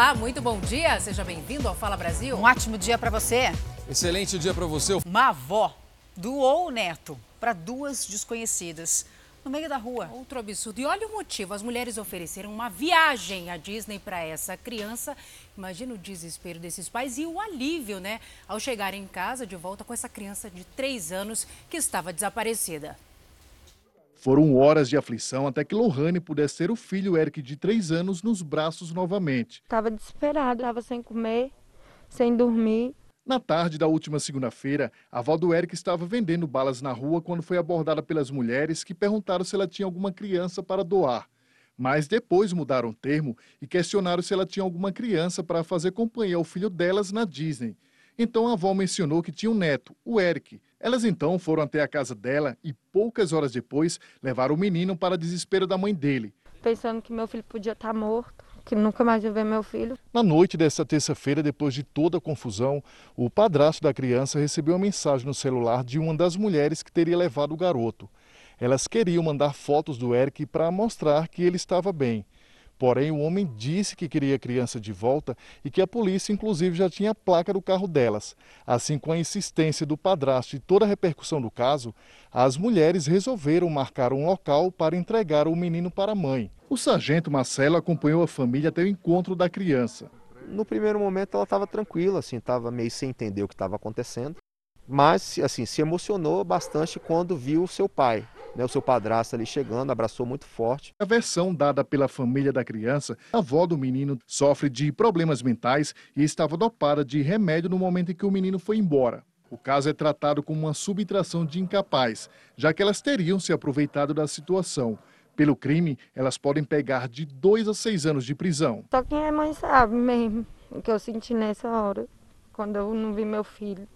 Olá, muito bom dia. Seja bem-vindo ao Fala Brasil. Um ótimo dia para você. Excelente dia para você. Uma avó doou o neto para duas desconhecidas no meio da rua. Outro absurdo. E olha o motivo: as mulheres ofereceram uma viagem à Disney para essa criança. Imagina o desespero desses pais e o alívio, né? Ao chegar em casa de volta com essa criança de três anos que estava desaparecida. Foram horas de aflição até que Lohane pudesse ter o filho Eric de três anos nos braços novamente. Estava desesperado, estava sem comer, sem dormir. Na tarde da última segunda-feira, a avó do Eric estava vendendo balas na rua quando foi abordada pelas mulheres que perguntaram se ela tinha alguma criança para doar. Mas depois mudaram o termo e questionaram se ela tinha alguma criança para fazer companhia ao filho delas na Disney. Então a avó mencionou que tinha um neto, o Eric. Elas então foram até a casa dela e poucas horas depois levaram o menino para desespero da mãe dele. Pensando que meu filho podia estar morto que nunca mais ia ver meu filho. Na noite dessa terça-feira, depois de toda a confusão, o padrasto da criança recebeu uma mensagem no celular de uma das mulheres que teria levado o garoto. Elas queriam mandar fotos do Eric para mostrar que ele estava bem. Porém, o homem disse que queria a criança de volta e que a polícia, inclusive, já tinha a placa do carro delas. Assim, com a insistência do padrasto e toda a repercussão do caso, as mulheres resolveram marcar um local para entregar o menino para a mãe. O sargento Marcelo acompanhou a família até o encontro da criança. No primeiro momento, ela estava tranquila, assim, estava meio sem entender o que estava acontecendo, mas assim se emocionou bastante quando viu o seu pai né, o seu padrasto ali chegando, abraçou muito forte. A versão dada pela família da criança, a avó do menino sofre de problemas mentais e estava dopada de remédio no momento em que o menino foi embora. O caso é tratado como uma subtração de incapaz, já que elas teriam se aproveitado da situação. Pelo crime, elas podem pegar de dois a seis anos de prisão. Só quem é mãe sabe mesmo o que eu senti nessa hora, quando eu não vi meu filho.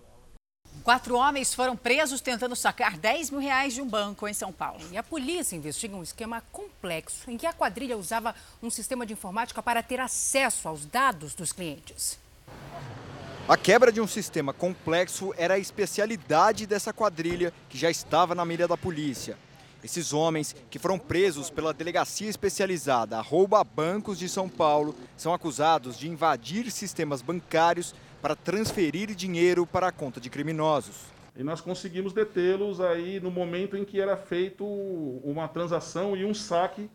Quatro homens foram presos tentando sacar 10 mil reais de um banco em São Paulo. E a polícia investiga um esquema complexo em que a quadrilha usava um sistema de informática para ter acesso aos dados dos clientes. A quebra de um sistema complexo era a especialidade dessa quadrilha que já estava na mira da polícia. Esses homens, que foram presos pela delegacia especializada Rouba Bancos de São Paulo, são acusados de invadir sistemas bancários para transferir dinheiro para a conta de criminosos. E nós conseguimos detê-los aí no momento em que era feito uma transação e um saque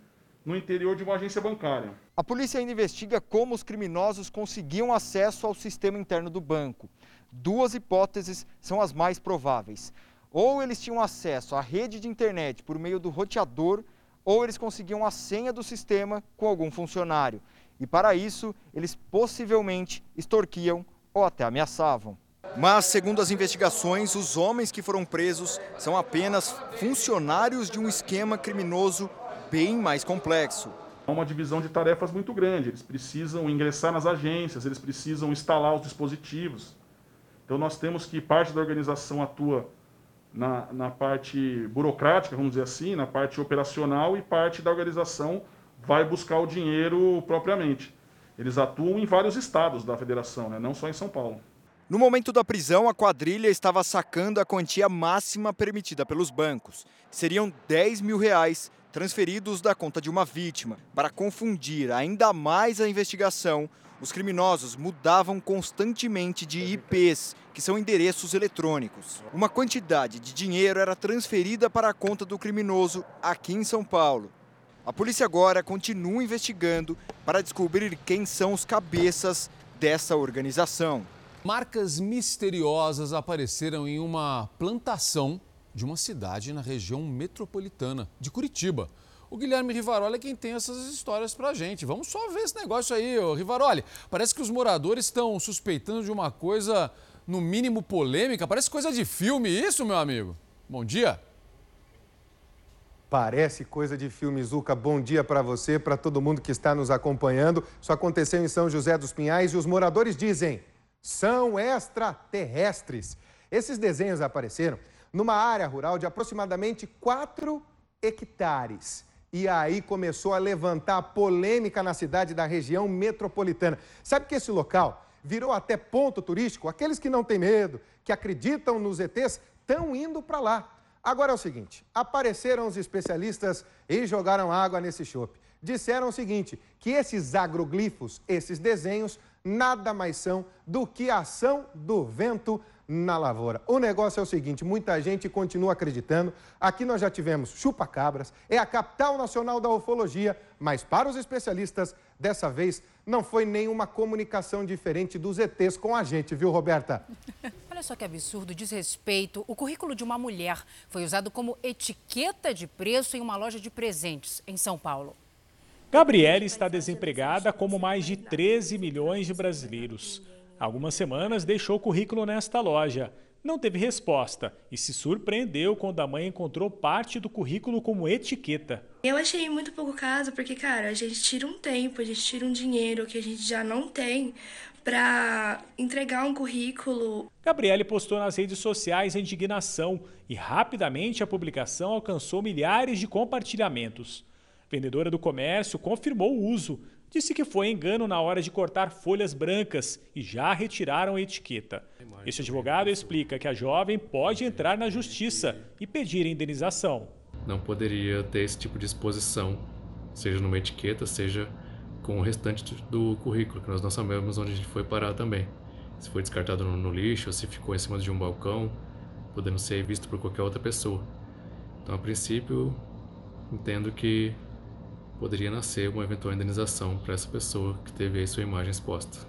no interior de uma agência bancária. A polícia ainda investiga como os criminosos conseguiam acesso ao sistema interno do banco. Duas hipóteses são as mais prováveis. Ou eles tinham acesso à rede de internet por meio do roteador, ou eles conseguiam a senha do sistema com algum funcionário. E para isso, eles possivelmente extorquiam ou até ameaçavam. Mas, segundo as investigações, os homens que foram presos são apenas funcionários de um esquema criminoso bem mais complexo. É uma divisão de tarefas muito grande. Eles precisam ingressar nas agências, eles precisam instalar os dispositivos. Então, nós temos que parte da organização atua na, na parte burocrática, vamos dizer assim, na parte operacional, e parte da organização vai buscar o dinheiro propriamente. Eles atuam em vários estados da federação, né? não só em São Paulo. No momento da prisão, a quadrilha estava sacando a quantia máxima permitida pelos bancos. Seriam 10 mil reais transferidos da conta de uma vítima. Para confundir ainda mais a investigação, os criminosos mudavam constantemente de IPs, que são endereços eletrônicos. Uma quantidade de dinheiro era transferida para a conta do criminoso aqui em São Paulo. A polícia agora continua investigando para descobrir quem são os cabeças dessa organização. Marcas misteriosas apareceram em uma plantação de uma cidade na região metropolitana de Curitiba. O Guilherme Rivaroli é quem tem essas histórias pra gente. Vamos só ver esse negócio aí, ô Rivaroli. Parece que os moradores estão suspeitando de uma coisa, no mínimo, polêmica. Parece coisa de filme, isso, meu amigo? Bom dia. Parece coisa de filme, Zuca. Bom dia para você, para todo mundo que está nos acompanhando. Isso aconteceu em São José dos Pinhais e os moradores dizem: são extraterrestres. Esses desenhos apareceram numa área rural de aproximadamente 4 hectares. E aí começou a levantar polêmica na cidade da região metropolitana. Sabe que esse local virou até ponto turístico? Aqueles que não têm medo, que acreditam nos ETs, estão indo para lá. Agora é o seguinte: apareceram os especialistas e jogaram água nesse chope. disseram o seguinte: que esses agroglifos, esses desenhos, nada mais são do que a ação do vento na lavoura. O negócio é o seguinte: muita gente continua acreditando. Aqui nós já tivemos chupa-cabras, é a capital nacional da ufologia, mas para os especialistas, dessa vez não foi nenhuma comunicação diferente dos ETs com a gente, viu, Roberta? Olha só que absurdo, desrespeito. O currículo de uma mulher foi usado como etiqueta de preço em uma loja de presentes em São Paulo. Gabriele está desempregada como mais de 13 milhões de brasileiros. Há algumas semanas deixou o currículo nesta loja. Não teve resposta e se surpreendeu quando a mãe encontrou parte do currículo como etiqueta. Eu achei muito pouco caso, porque, cara, a gente tira um tempo, a gente tira um dinheiro que a gente já não tem para entregar um currículo. Gabriele postou nas redes sociais a indignação e rapidamente a publicação alcançou milhares de compartilhamentos vendedora do comércio, confirmou o uso. Disse que foi engano na hora de cortar folhas brancas e já retiraram a etiqueta. Este advogado explica que a jovem pode entrar na justiça e pedir indenização. Não poderia ter esse tipo de exposição, seja numa etiqueta, seja com o restante do currículo, que nós não sabemos onde a gente foi parar também. Se foi descartado no lixo, ou se ficou em cima de um balcão, podendo ser visto por qualquer outra pessoa. Então, a princípio, entendo que poderia nascer uma eventual indenização para essa pessoa que teve sua imagem exposta.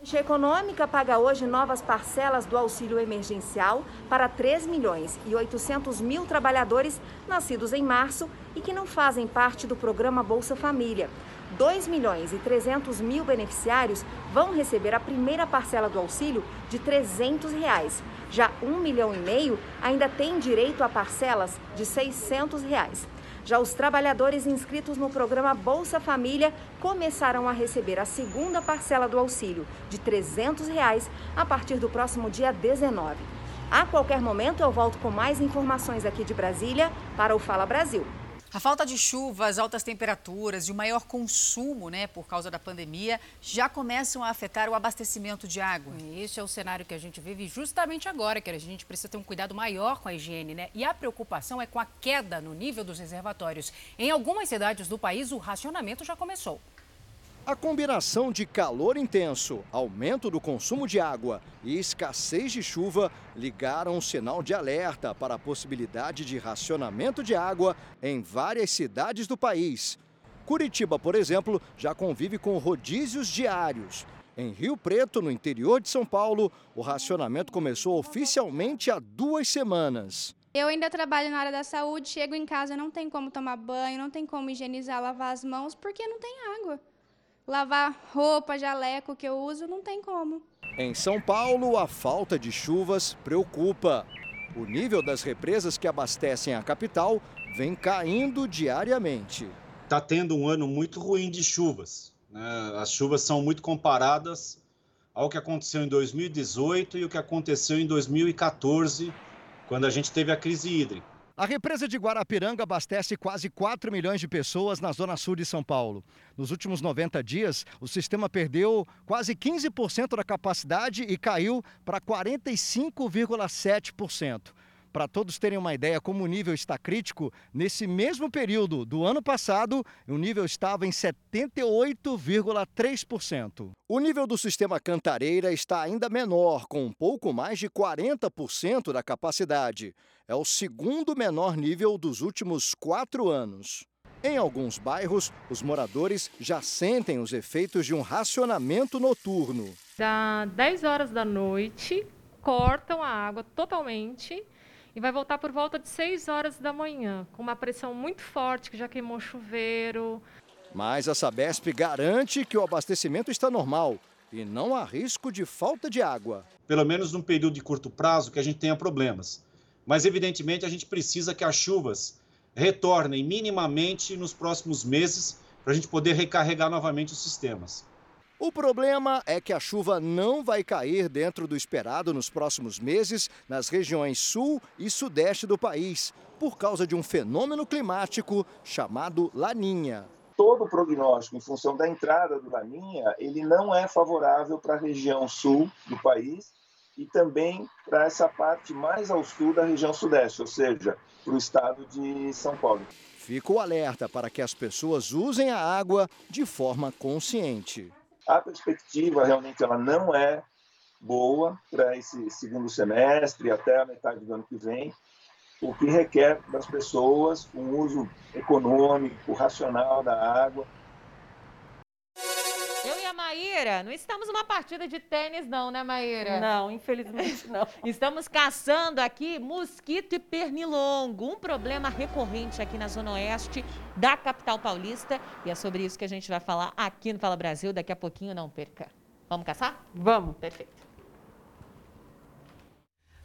A Econômica paga hoje novas parcelas do auxílio emergencial para 3 milhões e 800 mil trabalhadores nascidos em março e que não fazem parte do programa Bolsa Família. 2 milhões e 300 mil beneficiários vão receber a primeira parcela do auxílio de 300 reais. Já 1 milhão e meio ainda tem direito a parcelas de 600 reais. Já os trabalhadores inscritos no programa Bolsa Família começaram a receber a segunda parcela do auxílio, de 300 reais, a partir do próximo dia 19. A qualquer momento eu volto com mais informações aqui de Brasília para o Fala Brasil. A falta de chuva, as altas temperaturas e o maior consumo, né, por causa da pandemia, já começam a afetar o abastecimento de água. Esse é o cenário que a gente vive justamente agora, que a gente precisa ter um cuidado maior com a higiene, né? E a preocupação é com a queda no nível dos reservatórios. Em algumas cidades do país, o racionamento já começou. A combinação de calor intenso, aumento do consumo de água e escassez de chuva ligaram um sinal de alerta para a possibilidade de racionamento de água em várias cidades do país. Curitiba, por exemplo, já convive com rodízios diários. Em Rio Preto, no interior de São Paulo, o racionamento começou oficialmente há duas semanas. Eu ainda trabalho na área da saúde, chego em casa, não tem como tomar banho, não tem como higienizar, lavar as mãos, porque não tem água lavar roupa, jaleco que eu uso, não tem como. Em São Paulo, a falta de chuvas preocupa. O nível das represas que abastecem a capital vem caindo diariamente. Está tendo um ano muito ruim de chuvas. Né? As chuvas são muito comparadas ao que aconteceu em 2018 e o que aconteceu em 2014, quando a gente teve a crise hídrica. A represa de Guarapiranga abastece quase 4 milhões de pessoas na zona sul de São Paulo. Nos últimos 90 dias, o sistema perdeu quase 15% da capacidade e caiu para 45,7%. Para todos terem uma ideia como o nível está crítico, nesse mesmo período do ano passado, o nível estava em 78,3%. O nível do sistema Cantareira está ainda menor, com um pouco mais de 40% da capacidade. É o segundo menor nível dos últimos quatro anos. Em alguns bairros, os moradores já sentem os efeitos de um racionamento noturno. Da 10 horas da noite, cortam a água totalmente e vai voltar por volta de 6 horas da manhã, com uma pressão muito forte que já queimou chuveiro. Mas a Sabesp garante que o abastecimento está normal e não há risco de falta de água. Pelo menos num período de curto prazo que a gente tenha problemas. Mas evidentemente a gente precisa que as chuvas retornem minimamente nos próximos meses para a gente poder recarregar novamente os sistemas. O problema é que a chuva não vai cair dentro do esperado nos próximos meses nas regiões sul e sudeste do país, por causa de um fenômeno climático chamado Laninha. Todo o prognóstico em função da entrada do Laninha, ele não é favorável para a região sul do país e também para essa parte mais ao sul da região sudeste, ou seja, para o estado de São Paulo. Fica o alerta para que as pessoas usem a água de forma consciente. A perspectiva realmente ela não é boa para esse segundo semestre até a metade do ano que vem, o que requer das pessoas um uso econômico, racional da água. Maíra não estamos numa partida de tênis, não, né, Maíra? Não, infelizmente não. Estamos caçando aqui mosquito e pernilongo, um problema recorrente aqui na Zona Oeste da capital paulista. E é sobre isso que a gente vai falar aqui no Fala Brasil. Daqui a pouquinho, não perca. Vamos caçar? Vamos. Perfeito.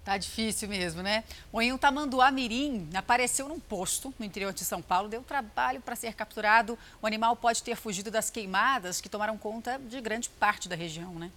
Tá difícil mesmo, né? Bom, um tamanduá mirim apareceu num posto no interior de São Paulo, deu trabalho para ser capturado. O animal pode ter fugido das queimadas que tomaram conta de grande parte da região, né?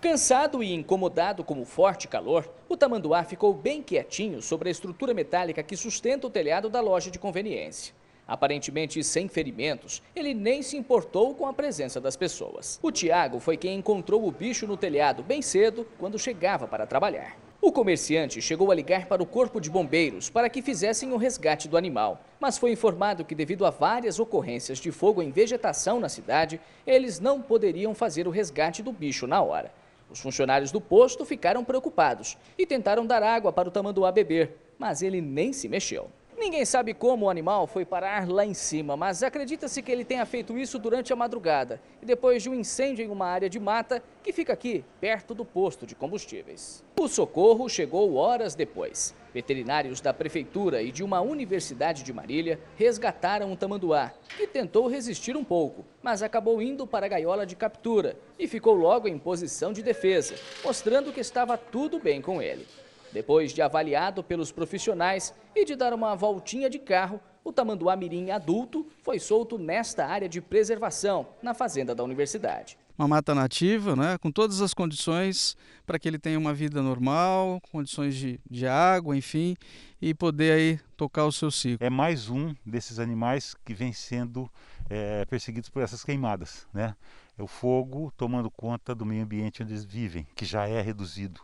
Cansado e incomodado com o forte calor, o tamanduá ficou bem quietinho sobre a estrutura metálica que sustenta o telhado da loja de conveniência. Aparentemente sem ferimentos, ele nem se importou com a presença das pessoas. O Tiago foi quem encontrou o bicho no telhado bem cedo, quando chegava para trabalhar. O comerciante chegou a ligar para o Corpo de Bombeiros para que fizessem o resgate do animal, mas foi informado que, devido a várias ocorrências de fogo em vegetação na cidade, eles não poderiam fazer o resgate do bicho na hora. Os funcionários do posto ficaram preocupados e tentaram dar água para o tamanduá beber, mas ele nem se mexeu. Ninguém sabe como o animal foi parar lá em cima, mas acredita-se que ele tenha feito isso durante a madrugada e depois de um incêndio em uma área de mata que fica aqui, perto do posto de combustíveis. O socorro chegou horas depois. Veterinários da prefeitura e de uma universidade de Marília resgataram o tamanduá, que tentou resistir um pouco, mas acabou indo para a gaiola de captura e ficou logo em posição de defesa, mostrando que estava tudo bem com ele. Depois de avaliado pelos profissionais e de dar uma voltinha de carro, o tamanduá mirim adulto foi solto nesta área de preservação, na fazenda da universidade. Uma mata nativa, né, com todas as condições para que ele tenha uma vida normal, condições de, de água, enfim, e poder aí tocar o seu ciclo. É mais um desses animais que vem sendo é, perseguidos por essas queimadas. Né? É o fogo tomando conta do meio ambiente onde eles vivem, que já é reduzido.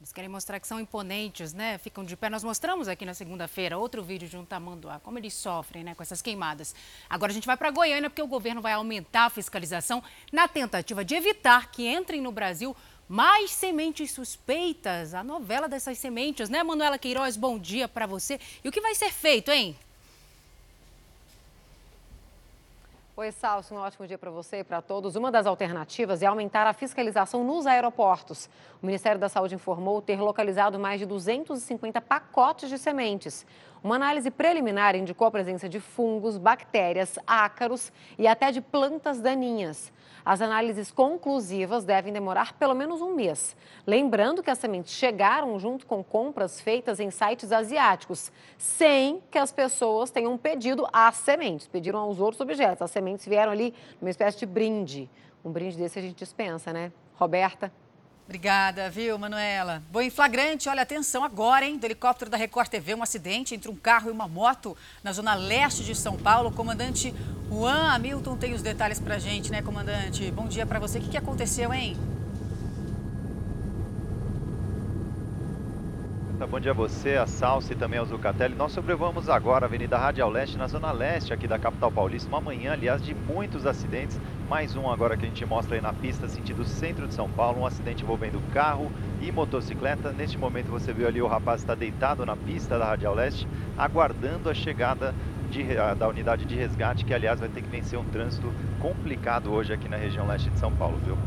Eles querem mostrar que são imponentes, né? Ficam de pé. Nós mostramos aqui na segunda-feira outro vídeo de um tamanduá, como eles sofrem né, com essas queimadas. Agora a gente vai para Goiânia porque o governo vai aumentar a fiscalização na tentativa de evitar que entrem no Brasil mais sementes suspeitas. A novela dessas sementes, né, Manuela Queiroz? Bom dia para você. E o que vai ser feito, hein? Oi, Salso, um ótimo dia para você e para todos. Uma das alternativas é aumentar a fiscalização nos aeroportos. O Ministério da Saúde informou ter localizado mais de 250 pacotes de sementes. Uma análise preliminar indicou a presença de fungos, bactérias, ácaros e até de plantas daninhas. As análises conclusivas devem demorar pelo menos um mês. Lembrando que as sementes chegaram junto com compras feitas em sites asiáticos, sem que as pessoas tenham pedido as sementes, pediram aos outros objetos. As sementes vieram ali numa espécie de brinde. Um brinde desse a gente dispensa, né? Roberta? Obrigada, viu, Manuela? Bom, em flagrante, olha, atenção agora, hein? Do helicóptero da Record TV, um acidente entre um carro e uma moto na zona leste de São Paulo. O comandante Juan Hamilton tem os detalhes pra gente, né, comandante? Bom dia para você. O que, que aconteceu, hein? Bom dia a você, a Salsa e também ao Zucatelli. Nós sobrevamos agora a Avenida Radial Leste, na zona leste aqui da capital paulista. Uma manhã, aliás, de muitos acidentes. Mais um agora que a gente mostra aí na pista, sentido centro de São Paulo. Um acidente envolvendo carro e motocicleta. Neste momento você viu ali o rapaz está deitado na pista da Radial Leste, aguardando a chegada de, da unidade de resgate, que aliás vai ter que vencer um trânsito complicado hoje aqui na região leste de São Paulo, viu?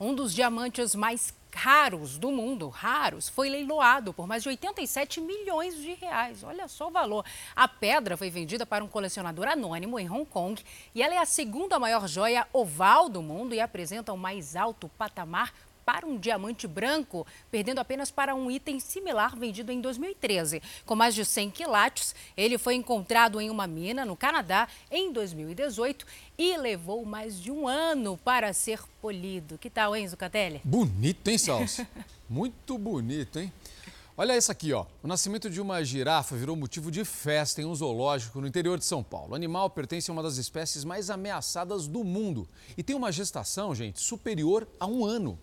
Um dos diamantes mais raros do mundo, raros, foi leiloado por mais de 87 milhões de reais. Olha só o valor. A pedra foi vendida para um colecionador anônimo em Hong Kong e ela é a segunda maior joia oval do mundo e apresenta o mais alto patamar para um diamante branco, perdendo apenas para um item similar vendido em 2013. Com mais de 100 quilates, ele foi encontrado em uma mina no Canadá em 2018 e levou mais de um ano para ser polido. Que tal, Enzo Catelli? Bonito, hein, Salso? Muito bonito, hein? Olha isso aqui, ó. O nascimento de uma girafa virou motivo de festa em um zoológico no interior de São Paulo. O animal pertence a uma das espécies mais ameaçadas do mundo e tem uma gestação, gente, superior a um ano.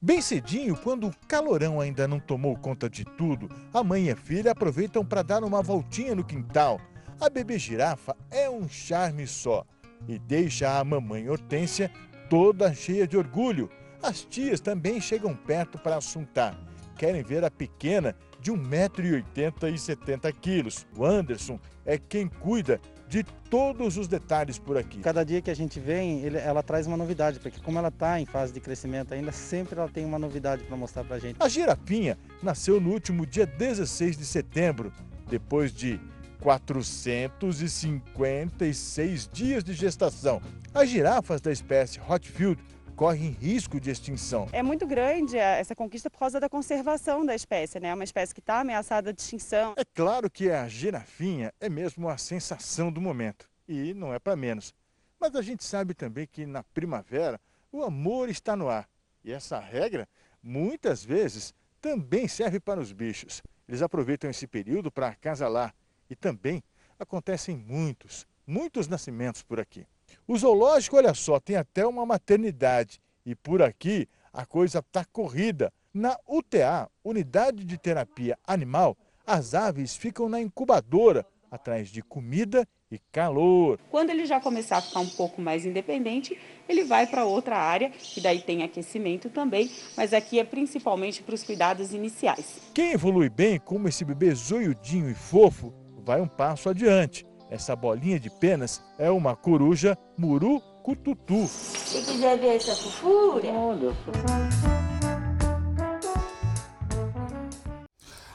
Bem cedinho, quando o calorão ainda não tomou conta de tudo, a mãe e a filha aproveitam para dar uma voltinha no quintal. A bebê girafa é um charme só e deixa a mamãe Hortência toda cheia de orgulho. As tias também chegam perto para assuntar. Querem ver a pequena de 1,80m e 70 quilos. O Anderson é quem cuida de todos os detalhes por aqui. Cada dia que a gente vem, ele, ela traz uma novidade, porque como ela está em fase de crescimento ainda, sempre ela tem uma novidade para mostrar para a gente. A girapinha nasceu no último dia 16 de setembro, depois de 456 dias de gestação. As girafas da espécie Hotfield correm risco de extinção. É muito grande essa conquista por causa da conservação da espécie, né? É uma espécie que está ameaçada de extinção. É claro que a girafinha é mesmo a sensação do momento, e não é para menos. Mas a gente sabe também que na primavera o amor está no ar. E essa regra, muitas vezes, também serve para os bichos. Eles aproveitam esse período para acasalar. E também acontecem muitos, muitos nascimentos por aqui. O zoológico, olha só, tem até uma maternidade. E por aqui a coisa está corrida. Na UTA, Unidade de Terapia Animal, as aves ficam na incubadora, atrás de comida e calor. Quando ele já começar a ficar um pouco mais independente, ele vai para outra área, que daí tem aquecimento também, mas aqui é principalmente para os cuidados iniciais. Quem evolui bem, como esse bebê zoiudinho e fofo, vai um passo adiante. Essa bolinha de penas é uma coruja murucututu. Se quiser ver essa fofura... Olha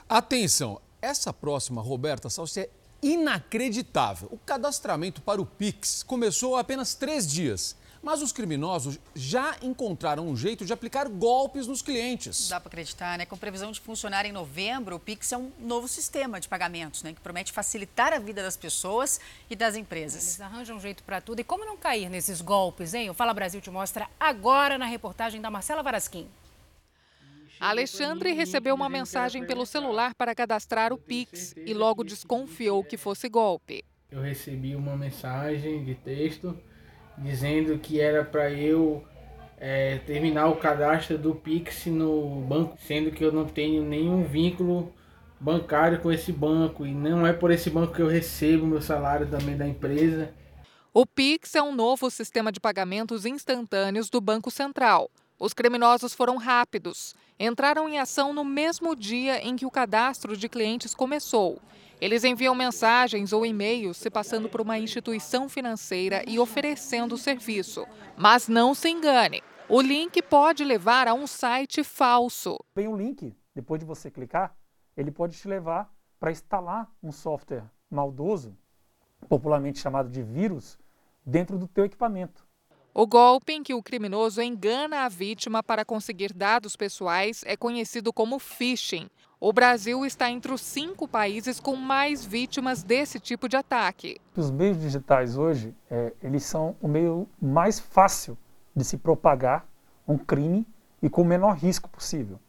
Atenção, essa próxima, Roberta Salsi, é inacreditável. O cadastramento para o Pix começou há apenas três dias. Mas os criminosos já encontraram um jeito de aplicar golpes nos clientes. Dá para acreditar, né? Com previsão de funcionar em novembro, o Pix é um novo sistema de pagamentos, né? Que promete facilitar a vida das pessoas e das empresas. Eles arranjam um jeito para tudo. E como não cair nesses golpes, hein? O Fala Brasil te mostra agora na reportagem da Marcela Varasquim. Alexandre recebeu uma mensagem pelo celular para cadastrar o Pix e logo desconfiou que fosse golpe. Eu recebi uma mensagem de texto dizendo que era para eu é, terminar o cadastro do Pix no banco, sendo que eu não tenho nenhum vínculo bancário com esse banco e não é por esse banco que eu recebo meu salário também da empresa. O Pix é um novo sistema de pagamentos instantâneos do Banco Central. Os criminosos foram rápidos. Entraram em ação no mesmo dia em que o cadastro de clientes começou eles enviam mensagens ou e-mails se passando por uma instituição financeira e oferecendo o serviço. Mas não se engane, o link pode levar a um site falso. Vem um link, depois de você clicar, ele pode te levar para instalar um software maldoso, popularmente chamado de vírus, dentro do teu equipamento. O golpe em que o criminoso engana a vítima para conseguir dados pessoais é conhecido como phishing. O Brasil está entre os cinco países com mais vítimas desse tipo de ataque. Os meios digitais hoje, é, eles são o meio mais fácil de se propagar um crime e com o menor risco possível.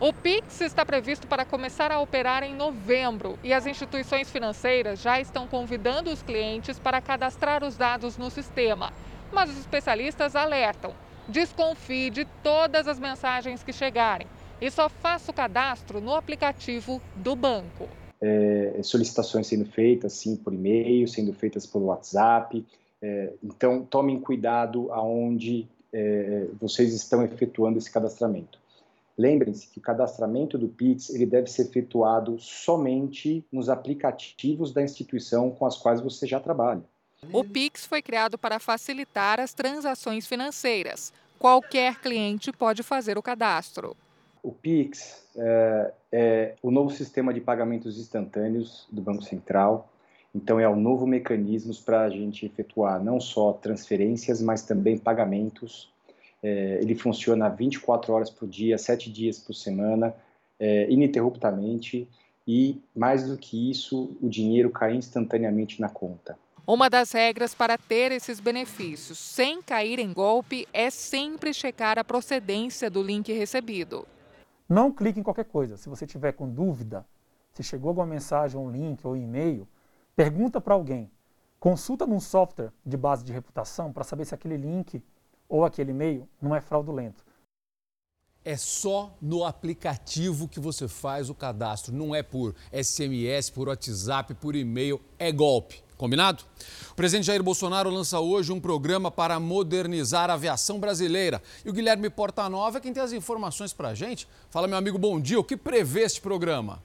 O Pix está previsto para começar a operar em novembro e as instituições financeiras já estão convidando os clientes para cadastrar os dados no sistema. Mas os especialistas alertam: desconfie de todas as mensagens que chegarem e só faça o cadastro no aplicativo do banco. É, solicitações sendo feitas, sim, por e-mail, sendo feitas pelo WhatsApp. É, então, tomem cuidado aonde é, vocês estão efetuando esse cadastramento. Lembrem-se que o cadastramento do Pix ele deve ser efetuado somente nos aplicativos da instituição com as quais você já trabalha. O Pix foi criado para facilitar as transações financeiras. Qualquer cliente pode fazer o cadastro. O Pix é, é, o novo sistema de pagamentos instantâneos do Banco Central. Então, é um novo mecanismo para a gente efetuar não só transferências, mas também pagamentos. É, ele funciona 24 horas por dia, 7 dias por semana, é, ininterruptamente. E, mais do que isso, o dinheiro cai instantaneamente na conta. Uma das regras para ter esses benefícios sem cair em golpe é sempre checar a procedência do link recebido. Não clique em qualquer coisa. Se você tiver com dúvida, se chegou alguma mensagem, um link ou e-mail, pergunta para alguém. Consulta num software de base de reputação para saber se aquele link ou aquele e-mail não é fraudulento. é só no aplicativo que você faz o cadastro, não é por SMS, por WhatsApp, por e-mail, é golpe. Combinado? O presidente Jair Bolsonaro lança hoje um programa para modernizar a aviação brasileira. E o Guilherme Portanova é quem tem as informações para a gente. Fala, meu amigo, bom dia. O que prevê este programa?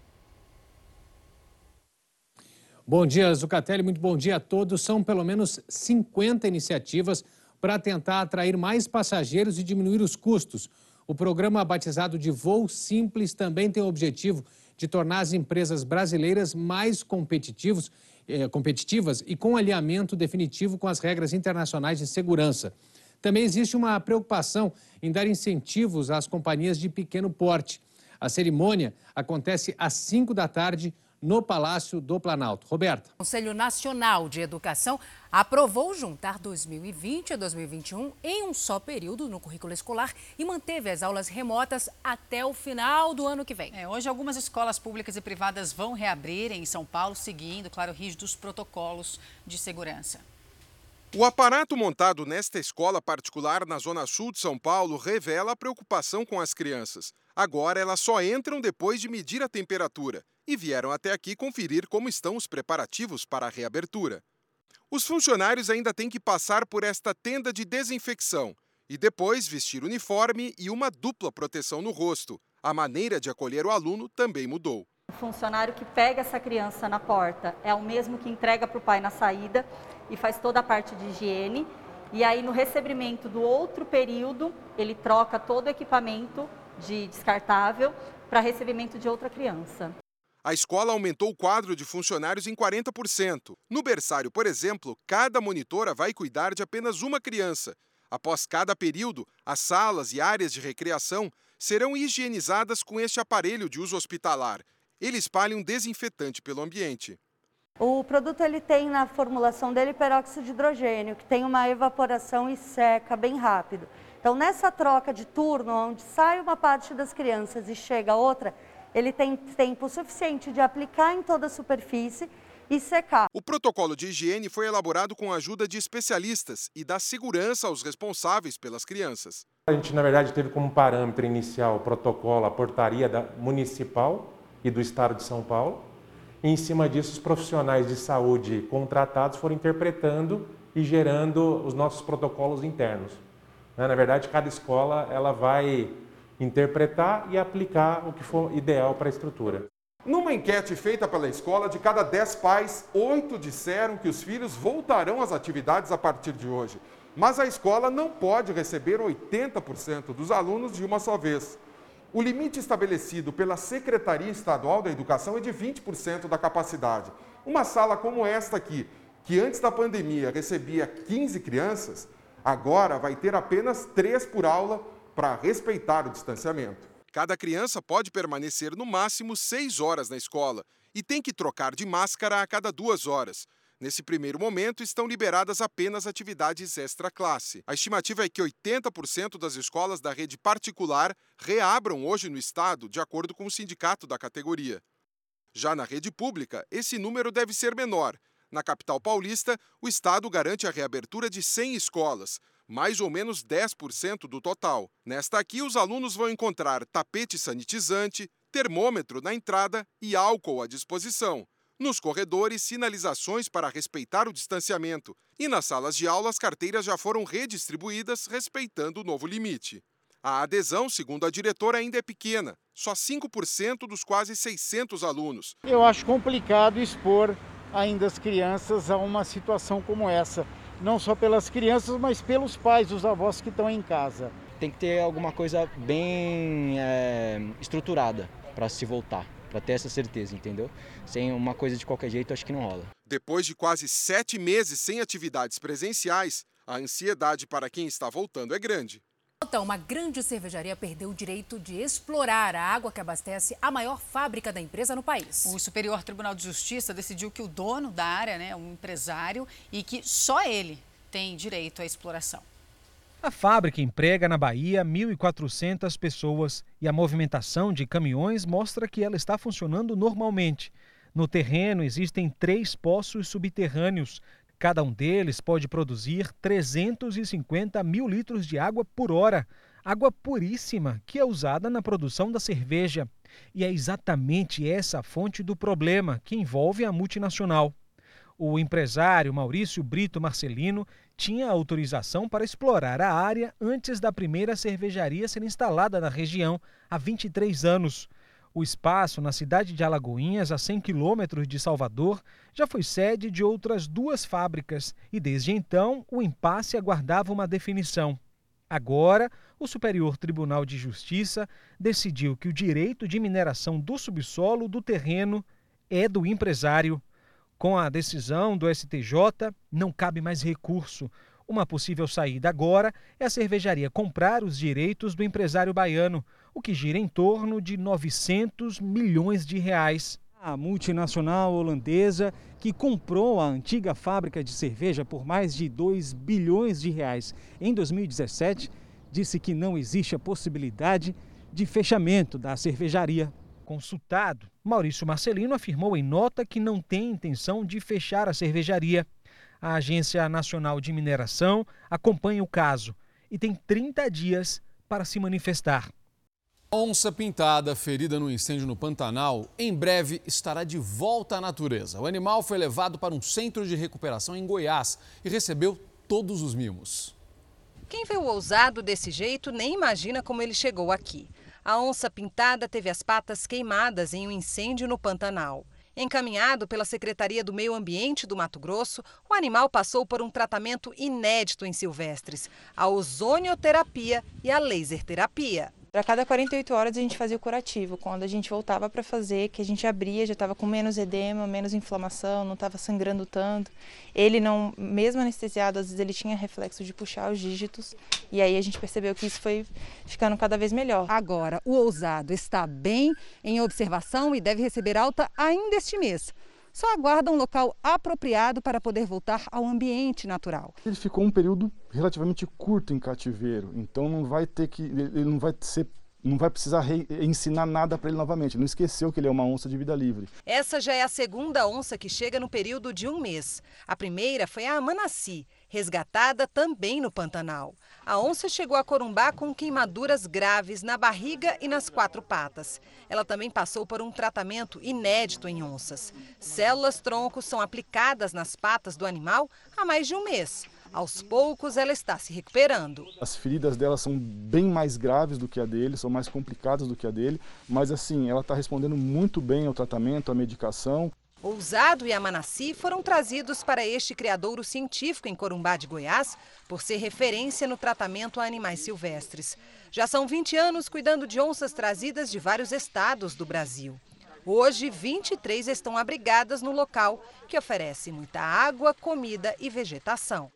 Bom dia, Zucatelli. Muito bom dia a todos. São pelo menos 50 iniciativas para tentar atrair mais passageiros e diminuir os custos. O programa batizado de Voo Simples também tem o objetivo de tornar as empresas brasileiras mais competitivos, eh, competitivas e com alinhamento definitivo com as regras internacionais de segurança. Também existe uma preocupação em dar incentivos às companhias de pequeno porte. A cerimônia acontece às 5 da tarde no Palácio do Planalto. Roberta. O Conselho Nacional de Educação aprovou juntar 2020 a 2021 em um só período no currículo escolar e manteve as aulas remotas até o final do ano que vem. É, hoje, algumas escolas públicas e privadas vão reabrir em São Paulo, seguindo, claro, rígidos protocolos de segurança. O aparato montado nesta escola particular na Zona Sul de São Paulo revela a preocupação com as crianças. Agora elas só entram depois de medir a temperatura e vieram até aqui conferir como estão os preparativos para a reabertura. Os funcionários ainda têm que passar por esta tenda de desinfecção e depois vestir uniforme e uma dupla proteção no rosto. A maneira de acolher o aluno também mudou. O funcionário que pega essa criança na porta é o mesmo que entrega para o pai na saída e faz toda a parte de higiene. E aí, no recebimento do outro período, ele troca todo o equipamento de descartável para recebimento de outra criança. A escola aumentou o quadro de funcionários em 40%. No berçário, por exemplo, cada monitora vai cuidar de apenas uma criança. Após cada período, as salas e áreas de recreação serão higienizadas com este aparelho de uso hospitalar. Ele espalha um desinfetante pelo ambiente. O produto ele tem na formulação dele peróxido de hidrogênio, que tem uma evaporação e seca bem rápido. Então, nessa troca de turno, onde sai uma parte das crianças e chega outra, ele tem tempo suficiente de aplicar em toda a superfície e secar. O protocolo de higiene foi elaborado com a ajuda de especialistas e dá segurança aos responsáveis pelas crianças. A gente, na verdade, teve como parâmetro inicial o protocolo, a portaria da municipal e do Estado de São Paulo. E, em cima disso, os profissionais de saúde contratados foram interpretando e gerando os nossos protocolos internos. Né, na verdade, cada escola ela vai interpretar e aplicar o que for ideal para a estrutura. Numa enquete feita pela escola, de cada 10 pais, 8 disseram que os filhos voltarão às atividades a partir de hoje. Mas a escola não pode receber 80% dos alunos de uma só vez. O limite estabelecido pela Secretaria Estadual da Educação é de 20% da capacidade. Uma sala como esta aqui, que antes da pandemia recebia 15 crianças, agora vai ter apenas 3 por aula para respeitar o distanciamento. Cada criança pode permanecer no máximo seis horas na escola e tem que trocar de máscara a cada duas horas. Nesse primeiro momento, estão liberadas apenas atividades extra-classe. A estimativa é que 80% das escolas da rede particular reabram hoje no estado, de acordo com o sindicato da categoria. Já na rede pública, esse número deve ser menor. Na capital paulista, o estado garante a reabertura de 100 escolas, mais ou menos 10% do total. Nesta aqui, os alunos vão encontrar tapete sanitizante, termômetro na entrada e álcool à disposição. Nos corredores, sinalizações para respeitar o distanciamento. E nas salas de aula, as carteiras já foram redistribuídas, respeitando o novo limite. A adesão, segundo a diretora, ainda é pequena, só 5% dos quase 600 alunos. Eu acho complicado expor ainda as crianças a uma situação como essa não só pelas crianças, mas pelos pais, os avós que estão em casa. Tem que ter alguma coisa bem é, estruturada para se voltar, para ter essa certeza, entendeu? Sem uma coisa de qualquer jeito, acho que não rola. Depois de quase sete meses sem atividades presenciais, a ansiedade para quem está voltando é grande. Uma grande cervejaria perdeu o direito de explorar a água que abastece a maior fábrica da empresa no país. O Superior Tribunal de Justiça decidiu que o dono da área, né, um empresário, e que só ele tem direito à exploração. A fábrica emprega na Bahia 1.400 pessoas e a movimentação de caminhões mostra que ela está funcionando normalmente. No terreno existem três poços subterrâneos Cada um deles pode produzir 350 mil litros de água por hora. água puríssima que é usada na produção da cerveja. E é exatamente essa a fonte do problema que envolve a multinacional. O empresário Maurício Brito Marcelino tinha autorização para explorar a área antes da primeira cervejaria ser instalada na região, há 23 anos. O espaço, na cidade de Alagoinhas, a 100 quilômetros de Salvador, já foi sede de outras duas fábricas e, desde então, o impasse aguardava uma definição. Agora, o Superior Tribunal de Justiça decidiu que o direito de mineração do subsolo do terreno é do empresário. Com a decisão do STJ, não cabe mais recurso. Uma possível saída agora é a cervejaria comprar os direitos do empresário baiano, o que gira em torno de 900 milhões de reais. A multinacional holandesa que comprou a antiga fábrica de cerveja por mais de 2 bilhões de reais em 2017 disse que não existe a possibilidade de fechamento da cervejaria Consultado, Maurício Marcelino afirmou em nota que não tem intenção de fechar a cervejaria. A Agência Nacional de Mineração acompanha o caso e tem 30 dias para se manifestar. Onça pintada, ferida no incêndio no Pantanal, em breve estará de volta à natureza. O animal foi levado para um centro de recuperação em Goiás e recebeu todos os mimos. Quem vê o ousado desse jeito nem imagina como ele chegou aqui. A onça pintada teve as patas queimadas em um incêndio no Pantanal. Encaminhado pela Secretaria do Meio Ambiente do Mato Grosso, o animal passou por um tratamento inédito em silvestres: a ozonioterapia e a laser terapia. A cada 48 horas a gente fazia o curativo. Quando a gente voltava para fazer, que a gente abria, já estava com menos edema, menos inflamação, não estava sangrando tanto. Ele não, mesmo anestesiado, às vezes ele tinha reflexo de puxar os dígitos. E aí a gente percebeu que isso foi ficando cada vez melhor. Agora, o ousado está bem em observação e deve receber alta ainda este mês só aguarda um local apropriado para poder voltar ao ambiente natural. Ele ficou um período relativamente curto em cativeiro, então não vai ter que, ele não vai ser não vai precisar ensinar nada para ele novamente. Não esqueceu que ele é uma onça de vida livre. Essa já é a segunda onça que chega no período de um mês. A primeira foi a Amanassi, resgatada também no Pantanal. A onça chegou a Corumbá com queimaduras graves na barriga e nas quatro patas. Ela também passou por um tratamento inédito em onças. Células troncos são aplicadas nas patas do animal há mais de um mês. Aos poucos, ela está se recuperando. As feridas dela são bem mais graves do que a dele, são mais complicadas do que a dele, mas assim, ela está respondendo muito bem ao tratamento, à medicação. Ousado e Amanassi foram trazidos para este criadouro científico em Corumbá de Goiás por ser referência no tratamento a animais silvestres. Já são 20 anos cuidando de onças trazidas de vários estados do Brasil. Hoje, 23 estão abrigadas no local, que oferece muita água, comida e vegetação.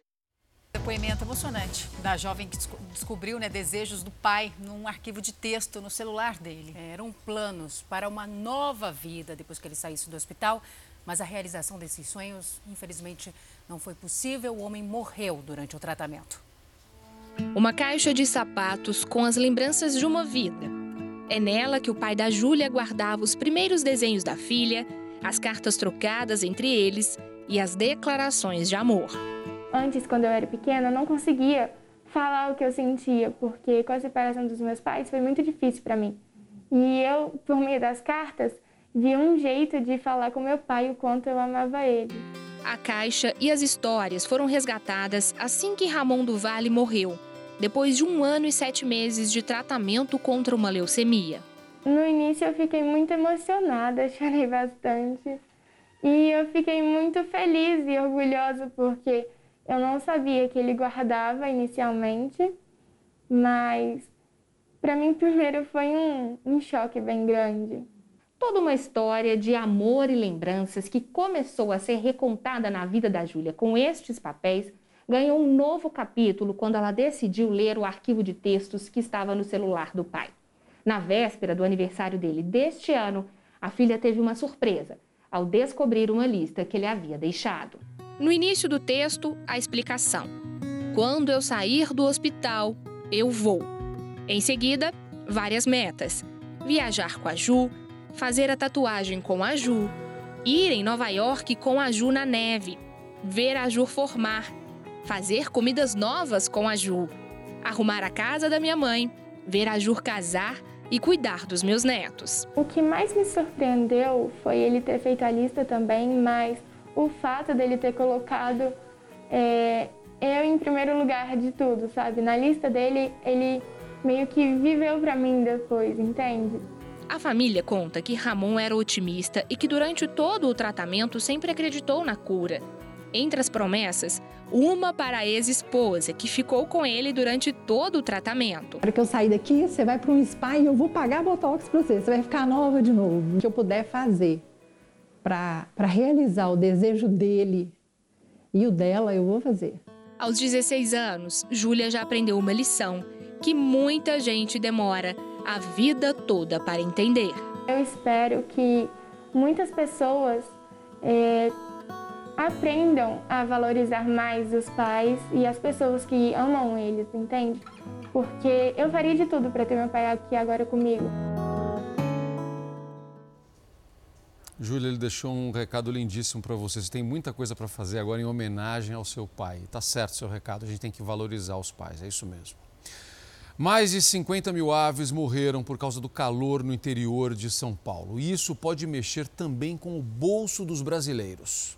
Depoimento emocionante da jovem que descobriu né, desejos do pai num arquivo de texto no celular dele. É, eram planos para uma nova vida depois que ele saísse do hospital, mas a realização desses sonhos, infelizmente, não foi possível. O homem morreu durante o tratamento. Uma caixa de sapatos com as lembranças de uma vida. É nela que o pai da Júlia guardava os primeiros desenhos da filha, as cartas trocadas entre eles e as declarações de amor. Antes, quando eu era pequena, eu não conseguia falar o que eu sentia, porque com a separação dos meus pais foi muito difícil para mim. E eu, por meio das cartas, vi um jeito de falar com meu pai o quanto eu amava ele. A caixa e as histórias foram resgatadas assim que Ramon do Vale morreu, depois de um ano e sete meses de tratamento contra uma leucemia. No início eu fiquei muito emocionada, chorei bastante. E eu fiquei muito feliz e orgulhosa porque eu não sabia que ele guardava inicialmente, mas para mim primeiro foi um, um choque bem grande. Toda uma história de amor e lembranças que começou a ser recontada na vida da Júlia com estes papéis ganhou um novo capítulo quando ela decidiu ler o arquivo de textos que estava no celular do pai. Na véspera do aniversário dele deste ano, a filha teve uma surpresa ao descobrir uma lista que ele havia deixado. No início do texto, a explicação. Quando eu sair do hospital, eu vou. Em seguida, várias metas: viajar com a Ju, fazer a tatuagem com a Ju, ir em Nova York com a Ju na neve, ver a Ju formar, fazer comidas novas com a Ju, arrumar a casa da minha mãe, ver a Jur casar e cuidar dos meus netos. O que mais me surpreendeu foi ele ter feito a lista também, mas o fato dele ter colocado é, eu em primeiro lugar de tudo, sabe? Na lista dele, ele meio que viveu para mim depois, entende? A família conta que Ramon era otimista e que durante todo o tratamento sempre acreditou na cura. Entre as promessas, uma para a ex-esposa, que ficou com ele durante todo o tratamento. Na hora que eu sair daqui, você vai para um spa e eu vou pagar botox para você. Você vai ficar nova de novo. O que eu puder fazer para realizar o desejo dele e o dela, eu vou fazer. Aos 16 anos, Júlia já aprendeu uma lição que muita gente demora a vida toda para entender. Eu espero que muitas pessoas é, aprendam a valorizar mais os pais e as pessoas que amam eles, entende? Porque eu faria de tudo para ter meu pai aqui agora comigo. Júlia, ele deixou um recado lindíssimo para você. Você tem muita coisa para fazer agora em homenagem ao seu pai. Tá certo seu recado, a gente tem que valorizar os pais, é isso mesmo. Mais de 50 mil aves morreram por causa do calor no interior de São Paulo. E isso pode mexer também com o bolso dos brasileiros.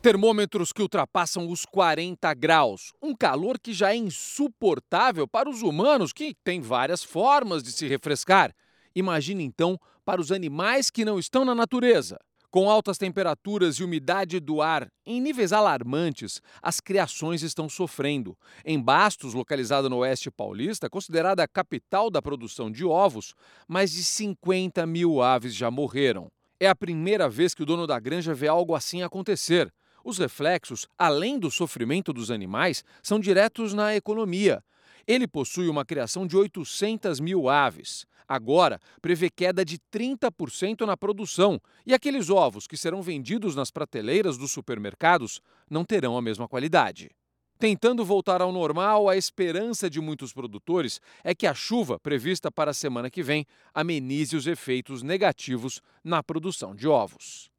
Termômetros que ultrapassam os 40 graus. Um calor que já é insuportável para os humanos, que têm várias formas de se refrescar. Imagine então para os animais que não estão na natureza. Com altas temperaturas e umidade do ar em níveis alarmantes, as criações estão sofrendo. Em Bastos, localizada no oeste paulista, considerada a capital da produção de ovos, mais de 50 mil aves já morreram. É a primeira vez que o dono da granja vê algo assim acontecer. Os reflexos, além do sofrimento dos animais, são diretos na economia. Ele possui uma criação de 800 mil aves. Agora, prevê queda de 30% na produção e aqueles ovos que serão vendidos nas prateleiras dos supermercados não terão a mesma qualidade. Tentando voltar ao normal, a esperança de muitos produtores é que a chuva prevista para a semana que vem amenize os efeitos negativos na produção de ovos.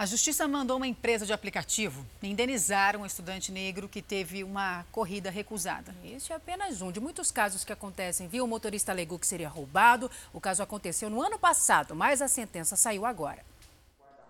A justiça mandou uma empresa de aplicativo indenizar um estudante negro que teve uma corrida recusada. Este é apenas um de muitos casos que acontecem, viu? O motorista alegou que seria roubado. O caso aconteceu no ano passado, mas a sentença saiu agora.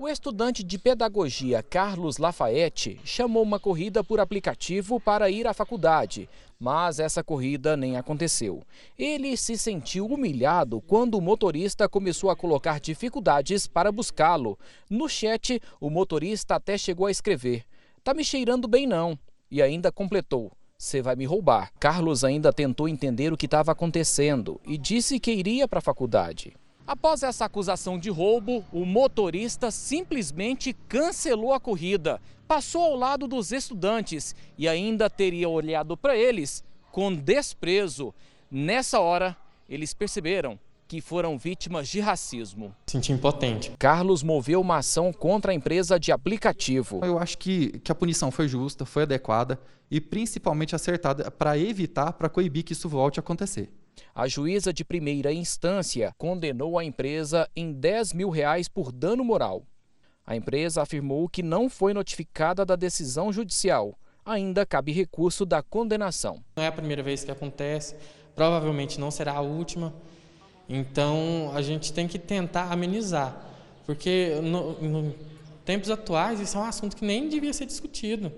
O estudante de pedagogia Carlos Lafayette chamou uma corrida por aplicativo para ir à faculdade, mas essa corrida nem aconteceu. Ele se sentiu humilhado quando o motorista começou a colocar dificuldades para buscá-lo. No chat, o motorista até chegou a escrever: Tá me cheirando bem não. E ainda completou: Você vai me roubar. Carlos ainda tentou entender o que estava acontecendo e disse que iria para a faculdade. Após essa acusação de roubo, o motorista simplesmente cancelou a corrida, passou ao lado dos estudantes e ainda teria olhado para eles com desprezo. Nessa hora, eles perceberam que foram vítimas de racismo. Senti impotente. Carlos moveu uma ação contra a empresa de aplicativo. Eu acho que, que a punição foi justa, foi adequada e principalmente acertada para evitar, para coibir que isso volte a acontecer. A juíza de primeira instância condenou a empresa em 10 mil reais por dano moral. A empresa afirmou que não foi notificada da decisão judicial. Ainda cabe recurso da condenação. Não é a primeira vez que acontece, provavelmente não será a última. Então a gente tem que tentar amenizar, porque no, no tempos atuais isso é um assunto que nem devia ser discutido.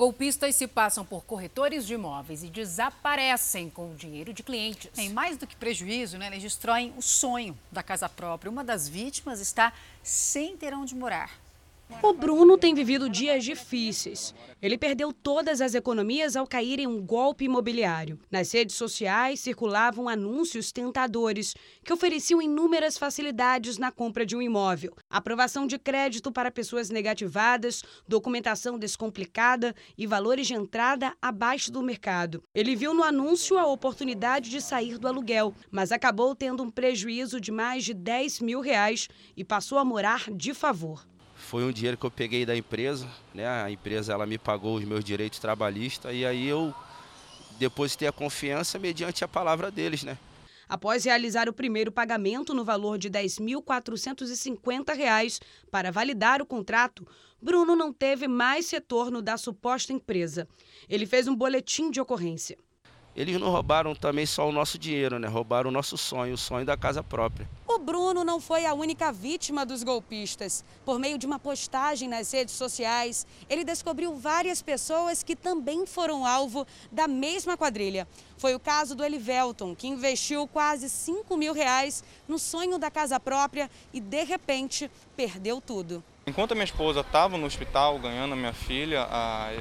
Golpistas se passam por corretores de imóveis e desaparecem com o dinheiro de clientes. Em mais do que prejuízo, né, eles destroem o sonho da casa própria. Uma das vítimas está sem ter onde morar. O Bruno tem vivido dias difíceis. Ele perdeu todas as economias ao cair em um golpe imobiliário. Nas redes sociais circulavam anúncios tentadores que ofereciam inúmeras facilidades na compra de um imóvel: aprovação de crédito para pessoas negativadas, documentação descomplicada e valores de entrada abaixo do mercado. Ele viu no anúncio a oportunidade de sair do aluguel, mas acabou tendo um prejuízo de mais de 10 mil reais e passou a morar de favor. Foi um dinheiro que eu peguei da empresa, né? A empresa ela me pagou os meus direitos trabalhistas e aí eu depositei a confiança mediante a palavra deles, né? Após realizar o primeiro pagamento no valor de R$ 10.450 para validar o contrato, Bruno não teve mais retorno da suposta empresa. Ele fez um boletim de ocorrência. Eles não roubaram também só o nosso dinheiro, né? Roubaram o nosso sonho, o sonho da casa própria. O Bruno não foi a única vítima dos golpistas. Por meio de uma postagem nas redes sociais, ele descobriu várias pessoas que também foram alvo da mesma quadrilha. Foi o caso do Elivelton, que investiu quase 5 mil reais no sonho da casa própria e, de repente, perdeu tudo. Enquanto a minha esposa estava no hospital ganhando a minha filha,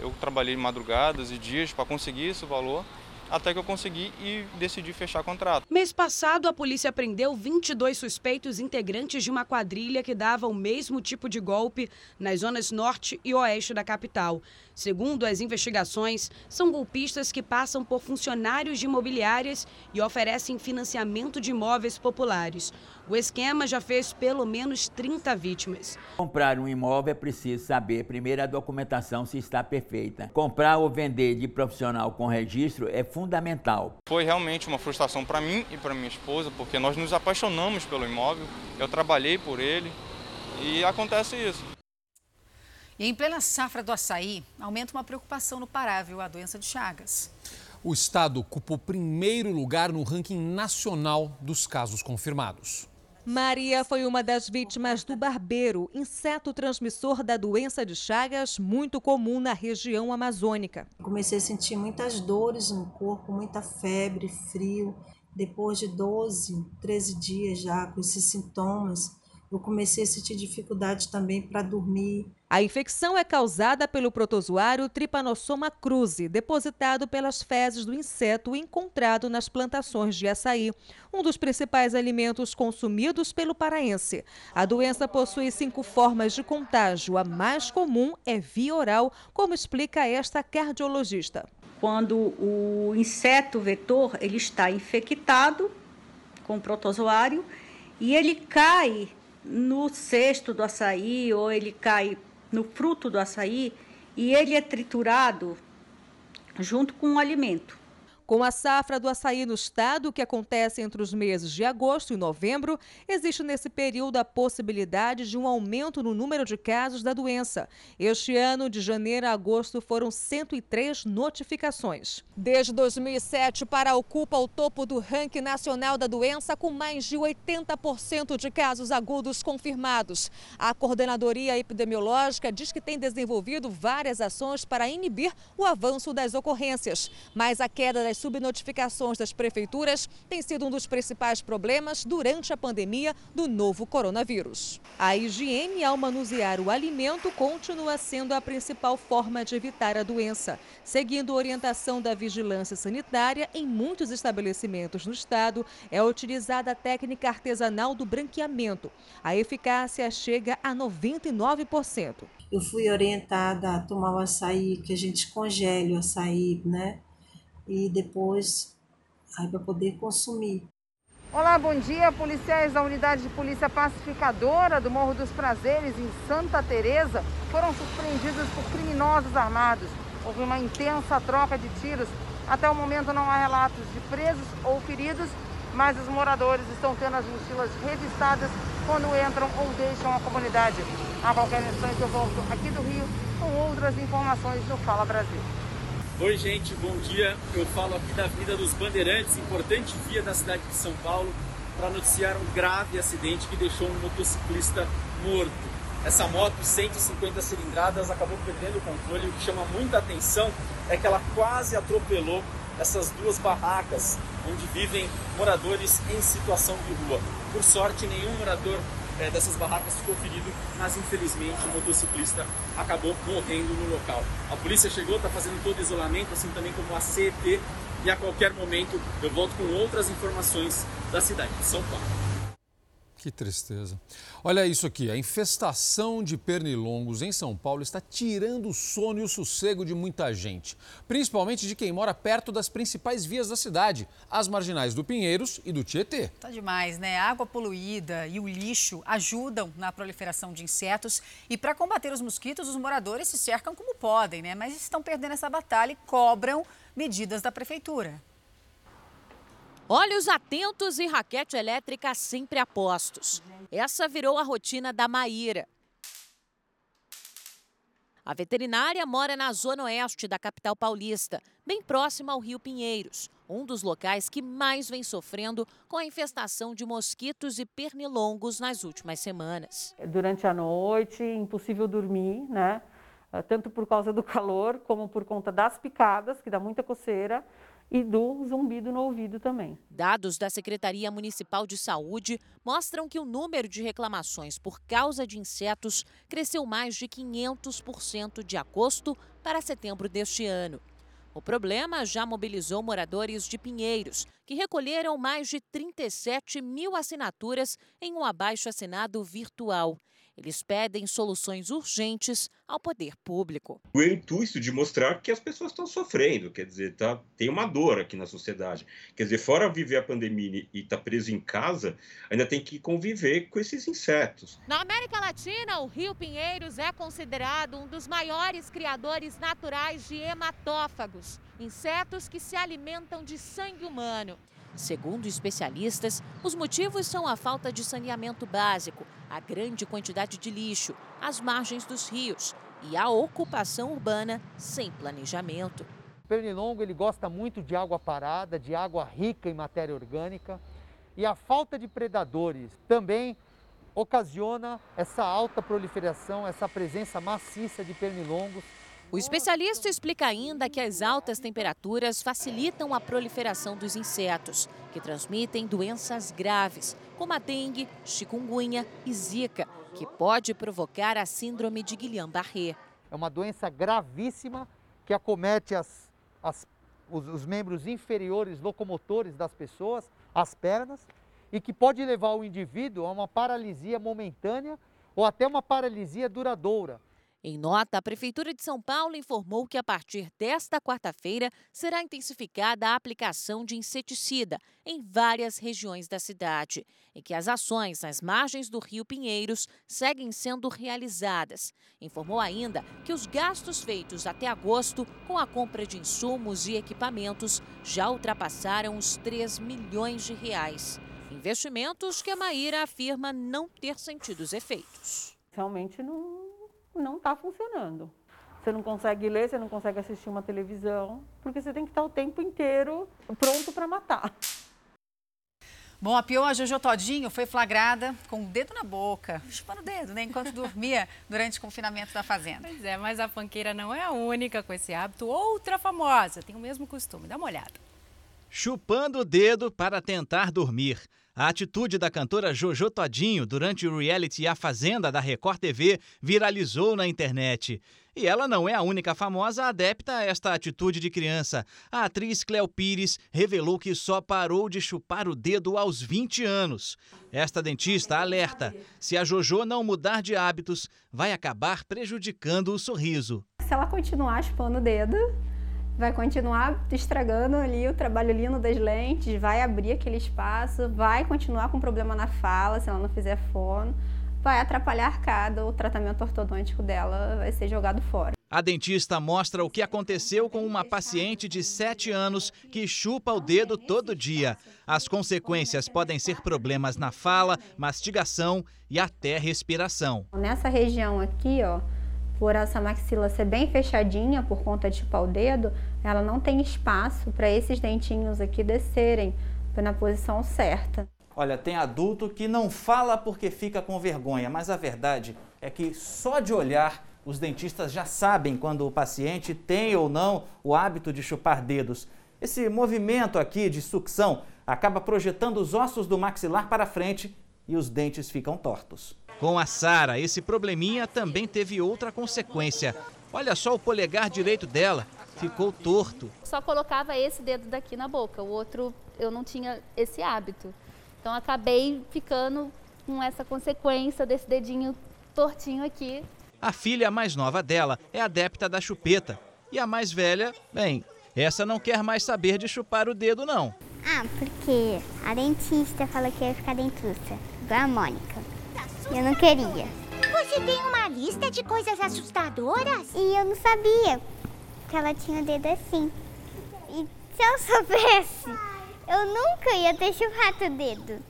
eu trabalhei madrugadas e dias para conseguir esse valor até que eu consegui e decidi fechar contrato. Mês passado, a polícia prendeu 22 suspeitos integrantes de uma quadrilha que dava o mesmo tipo de golpe nas zonas norte e oeste da capital. Segundo as investigações, são golpistas que passam por funcionários de imobiliárias e oferecem financiamento de imóveis populares. O esquema já fez pelo menos 30 vítimas. Comprar um imóvel é preciso saber primeiro a documentação se está perfeita. Comprar ou vender de profissional com registro é fundamental. Foi realmente uma frustração para mim e para minha esposa, porque nós nos apaixonamos pelo imóvel, eu trabalhei por ele e acontece isso. E em plena safra do açaí, aumenta uma preocupação no Pará, viu? A doença de Chagas. O estado ocupou primeiro lugar no ranking nacional dos casos confirmados. Maria foi uma das vítimas do barbeiro, inseto transmissor da doença de Chagas, muito comum na região amazônica. Comecei a sentir muitas dores no corpo, muita febre, frio. Depois de 12, 13 dias já com esses sintomas, eu comecei a sentir dificuldade também para dormir. A infecção é causada pelo protozoário Trypanosoma cruzi, depositado pelas fezes do inseto encontrado nas plantações de açaí, um dos principais alimentos consumidos pelo paraense. A doença possui cinco formas de contágio. A mais comum é via oral, como explica esta cardiologista. Quando o inseto vetor ele está infectado com o protozoário e ele cai no cesto do açaí ou ele cai no fruto do açaí e ele é triturado junto com o alimento. Com a safra do açaí no estado, que acontece entre os meses de agosto e novembro, existe nesse período a possibilidade de um aumento no número de casos da doença. Este ano, de janeiro a agosto, foram 103 notificações. Desde 2007, Pará ocupa o topo do ranking nacional da doença, com mais de 80% de casos agudos confirmados. A coordenadoria epidemiológica diz que tem desenvolvido várias ações para inibir o avanço das ocorrências, mas a queda das subnotificações das prefeituras tem sido um dos principais problemas durante a pandemia do novo coronavírus. A higiene ao manusear o alimento continua sendo a principal forma de evitar a doença. Seguindo a orientação da vigilância sanitária, em muitos estabelecimentos no estado é utilizada a técnica artesanal do branqueamento. A eficácia chega a 99%. Eu fui orientada a tomar o açaí, que a gente congele o açaí, né? E depois aí para poder consumir. Olá, bom dia. Policiais da Unidade de Polícia Pacificadora do Morro dos Prazeres, em Santa Teresa, foram surpreendidos por criminosos armados. Houve uma intensa troca de tiros. Até o momento não há relatos de presos ou feridos, mas os moradores estão tendo as mochilas revistadas quando entram ou deixam a comunidade. A qualquer instante eu volto aqui do Rio com outras informações no Fala Brasil. Oi, gente, bom dia. Eu falo aqui da Avenida dos Bandeirantes, importante via da cidade de São Paulo, para noticiar um grave acidente que deixou um motociclista morto. Essa moto, 150 cilindradas, acabou perdendo o controle. O que chama muita atenção é que ela quase atropelou essas duas barracas onde vivem moradores em situação de rua. Por sorte, nenhum morador é, dessas barracas ficou ferido, mas infelizmente o motociclista acabou morrendo no local. A polícia chegou, está fazendo todo isolamento, assim também como a CET, e a qualquer momento eu volto com outras informações da cidade de São Paulo. Que tristeza. Olha isso aqui, a infestação de pernilongos em São Paulo está tirando o sono e o sossego de muita gente, principalmente de quem mora perto das principais vias da cidade, as marginais do Pinheiros e do Tietê. Tá demais, né? A água poluída e o lixo ajudam na proliferação de insetos e para combater os mosquitos, os moradores se cercam como podem, né? Mas estão perdendo essa batalha e cobram medidas da prefeitura. Olhos atentos e raquete elétrica sempre a postos. Essa virou a rotina da Maíra. A veterinária mora na zona oeste da capital paulista, bem próxima ao Rio Pinheiros, um dos locais que mais vem sofrendo com a infestação de mosquitos e pernilongos nas últimas semanas. Durante a noite, impossível dormir, né? Tanto por causa do calor, como por conta das picadas, que dá muita coceira, e do zumbido no ouvido também. Dados da Secretaria Municipal de Saúde mostram que o número de reclamações por causa de insetos cresceu mais de 500% de agosto para setembro deste ano. O problema já mobilizou moradores de Pinheiros, que recolheram mais de 37 mil assinaturas em um abaixo-assinado virtual. Eles pedem soluções urgentes ao poder público. O intuito de mostrar que as pessoas estão sofrendo, quer dizer, tá, tem uma dor aqui na sociedade. Quer dizer, fora viver a pandemia e estar tá preso em casa, ainda tem que conviver com esses insetos. Na América Latina, o Rio Pinheiros é considerado um dos maiores criadores naturais de hematófagos, insetos que se alimentam de sangue humano. Segundo especialistas, os motivos são a falta de saneamento básico, a grande quantidade de lixo, as margens dos rios e a ocupação urbana sem planejamento. O pernilongo ele gosta muito de água parada, de água rica em matéria orgânica e a falta de predadores também ocasiona essa alta proliferação, essa presença maciça de pernilongos o especialista explica ainda que as altas temperaturas facilitam a proliferação dos insetos, que transmitem doenças graves, como a dengue, chikungunya e zika, que pode provocar a síndrome de Guillain-Barré. É uma doença gravíssima que acomete as, as, os, os membros inferiores locomotores das pessoas, as pernas, e que pode levar o indivíduo a uma paralisia momentânea ou até uma paralisia duradoura em nota, a Prefeitura de São Paulo informou que a partir desta quarta-feira será intensificada a aplicação de inseticida em várias regiões da cidade e que as ações nas margens do Rio Pinheiros seguem sendo realizadas. Informou ainda que os gastos feitos até agosto com a compra de insumos e equipamentos já ultrapassaram os 3 milhões de reais. Investimentos que a Maíra afirma não ter sentido os efeitos. Realmente não não está funcionando. Você não consegue ler, você não consegue assistir uma televisão, porque você tem que estar o tempo inteiro pronto para matar. Bom, a peoa Jojo Todinho foi flagrada com o dedo na boca, chupando o dedo, né, enquanto dormia durante o confinamento da fazenda. Pois é, mas a fanqueira não é a única com esse hábito. Outra famosa tem o mesmo costume. Dá uma olhada. Chupando o dedo para tentar dormir. A atitude da cantora Jojo Todinho durante o reality A Fazenda da Record TV viralizou na internet. E ela não é a única famosa adepta a esta atitude de criança. A atriz Cleo Pires revelou que só parou de chupar o dedo aos 20 anos. Esta dentista alerta: se a Jojo não mudar de hábitos, vai acabar prejudicando o sorriso. Se ela continuar chupando o dedo, vai continuar estragando ali o trabalho lindo das lentes, vai abrir aquele espaço, vai continuar com problema na fala se ela não fizer fono, vai atrapalhar a arcada, o tratamento ortodôntico dela vai ser jogado fora. A dentista mostra o que aconteceu com uma paciente de 7 anos que chupa o dedo todo dia. As consequências podem ser problemas na fala, mastigação e até respiração. Nessa região aqui, ó, por essa maxila ser bem fechadinha por conta de chupar o dedo, ela não tem espaço para esses dentinhos aqui descerem na posição certa. Olha, tem adulto que não fala porque fica com vergonha, mas a verdade é que só de olhar os dentistas já sabem quando o paciente tem ou não o hábito de chupar dedos. Esse movimento aqui de sucção acaba projetando os ossos do maxilar para frente e os dentes ficam tortos. Com a Sara, esse probleminha também teve outra consequência. Olha só o polegar direito dela, ficou torto. Só colocava esse dedo daqui na boca, o outro eu não tinha esse hábito. Então acabei ficando com essa consequência desse dedinho tortinho aqui. A filha mais nova dela é adepta da chupeta. E a mais velha, bem, essa não quer mais saber de chupar o dedo, não. Ah, porque a dentista falou que ia ficar dentuça, igual a Mônica. Eu não queria. Você tem uma lista de coisas assustadoras? E eu não sabia que ela tinha o dedo assim. E se eu soubesse, Eu nunca ia ter chupado o dedo.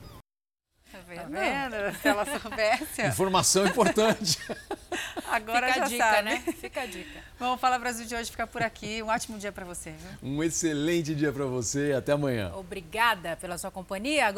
Tá vendo? Se ela soubesse. Informação importante. Agora Fica já a dica, sabe. né? Fica a dica. Bom, Fala Brasil de hoje fica por aqui. Um ótimo dia para você. Viu? Um excelente dia para você e até amanhã. Obrigada pela sua companhia. Agora